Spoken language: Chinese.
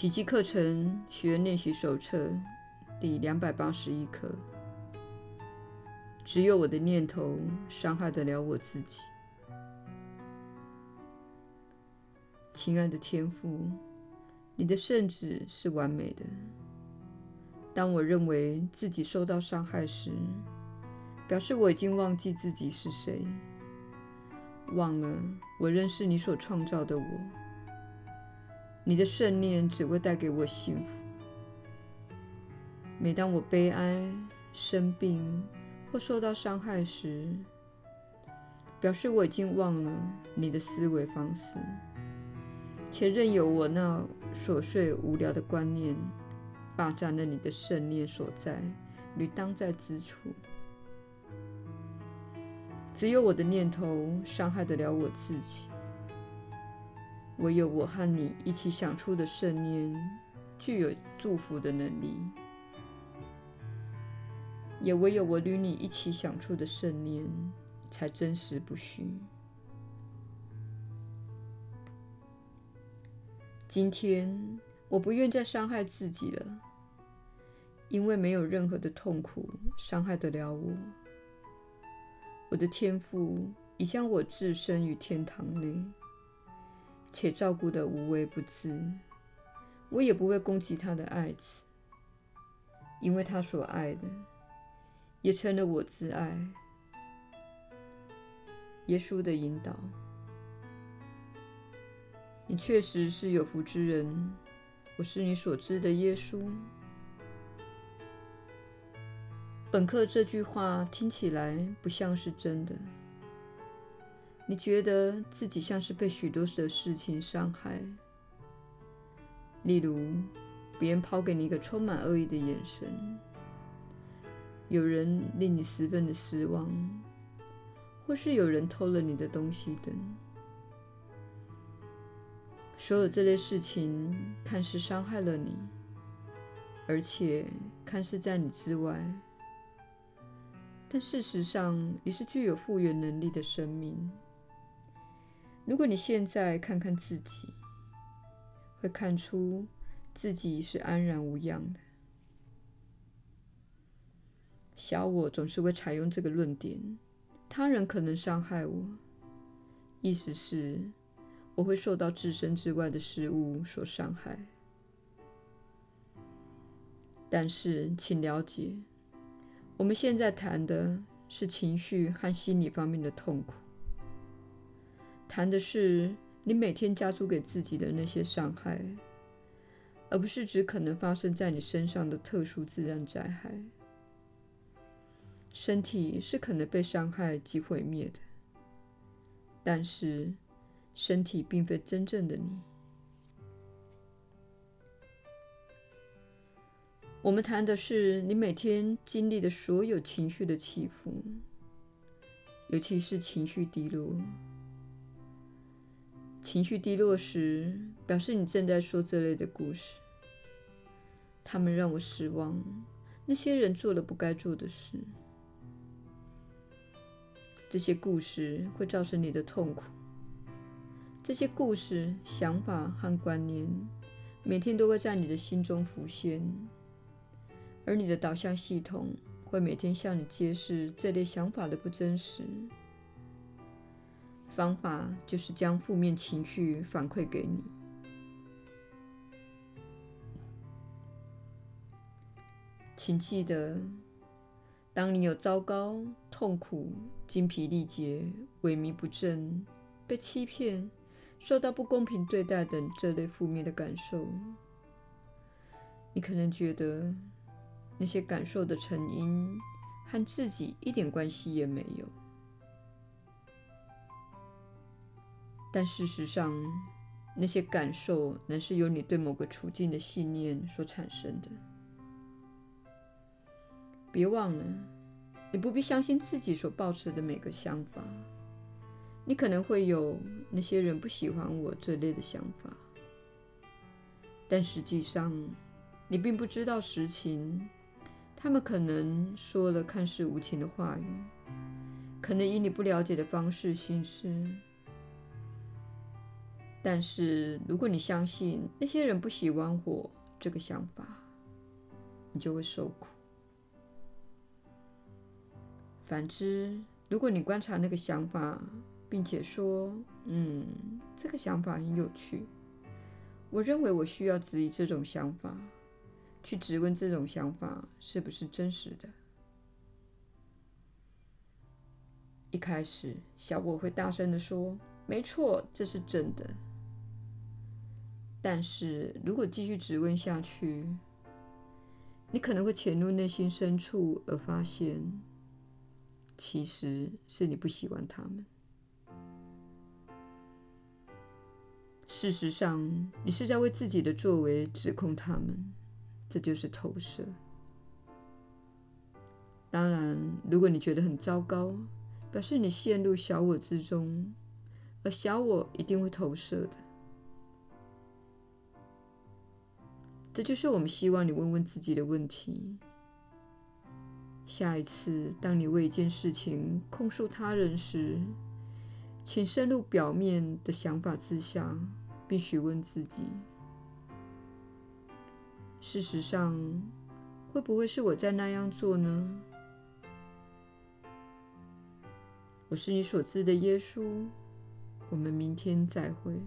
奇迹课程学练习手册第两百八十一课。只有我的念头伤害得了我自己。亲爱的天父，你的圣旨是完美的。当我认为自己受到伤害时，表示我已经忘记自己是谁，忘了我认识你所创造的我。你的圣念只会带给我幸福。每当我悲哀、生病或受到伤害时，表示我已经忘了你的思维方式，且任由我那琐碎无聊的观念霸占了你的圣念所在与当在之处。只有我的念头伤害得了我自己，唯有我和你一起想出的圣念具有祝福的能力，也唯有我与你一起想出的圣念才真实不虚。今天我不愿再伤害自己了，因为没有任何的痛苦伤害得了我。我的天父已将我置身于天堂内，且照顾得无微不至。我也不会攻击他的爱子，因为他所爱的也成了我自爱。耶稣的引导，你确实是有福之人。我是你所知的耶稣。本课这句话听起来不像是真的。你觉得自己像是被许多的事情伤害，例如别人抛给你一个充满恶意的眼神，有人令你十分的失望，或是有人偷了你的东西等。所有这类事情看似伤害了你，而且看似在你之外。但事实上，你是具有复原能力的生命。如果你现在看看自己，会看出自己是安然无恙的。小我总是会采用这个论点：他人可能伤害我，意思是我会受到自身之外的事物所伤害。但是，请了解。我们现在谈的是情绪和心理方面的痛苦，谈的是你每天加诸给自己的那些伤害，而不是指可能发生在你身上的特殊自然灾害。身体是可能被伤害及毁灭的，但是身体并非真正的你。我们谈的是你每天经历的所有情绪的起伏，尤其是情绪低落。情绪低落时，表示你正在说这类的故事。他们让我失望，那些人做了不该做的事。这些故事会造成你的痛苦。这些故事、想法和观念，每天都会在你的心中浮现。而你的导向系统会每天向你揭示这类想法的不真实。方法就是将负面情绪反馈给你。请记得，当你有糟糕、痛苦、精疲力竭、萎靡不振、被欺骗、受到不公平对待等这类负面的感受，你可能觉得，那些感受的成因和自己一点关系也没有，但事实上，那些感受乃是由你对某个处境的信念所产生的。别忘了，你不必相信自己所抱持的每个想法。你可能会有那些人不喜欢我这类的想法，但实际上，你并不知道实情。他们可能说了看似无情的话语，可能以你不了解的方式行事。但是，如果你相信那些人不喜欢我这个想法，你就会受苦。反之，如果你观察那个想法，并且说：“嗯，这个想法很有趣。我认为我需要质疑这种想法，去质问这种想法是不是真实的。”一开始，小我会大声地说：“没错，这是真的。”但是如果继续质问下去，你可能会潜入内心深处，而发现其实是你不喜欢他们。事实上，你是在为自己的作为指控他们，这就是投射。当然，如果你觉得很糟糕，表示你陷入小我之中，而小我一定会投射的。这就是我们希望你问问自己的问题。下一次，当你为一件事情控诉他人时，请深入表面的想法之下，并询问自己：事实上，会不会是我在那样做呢？我是你所知的耶稣。我们明天再会。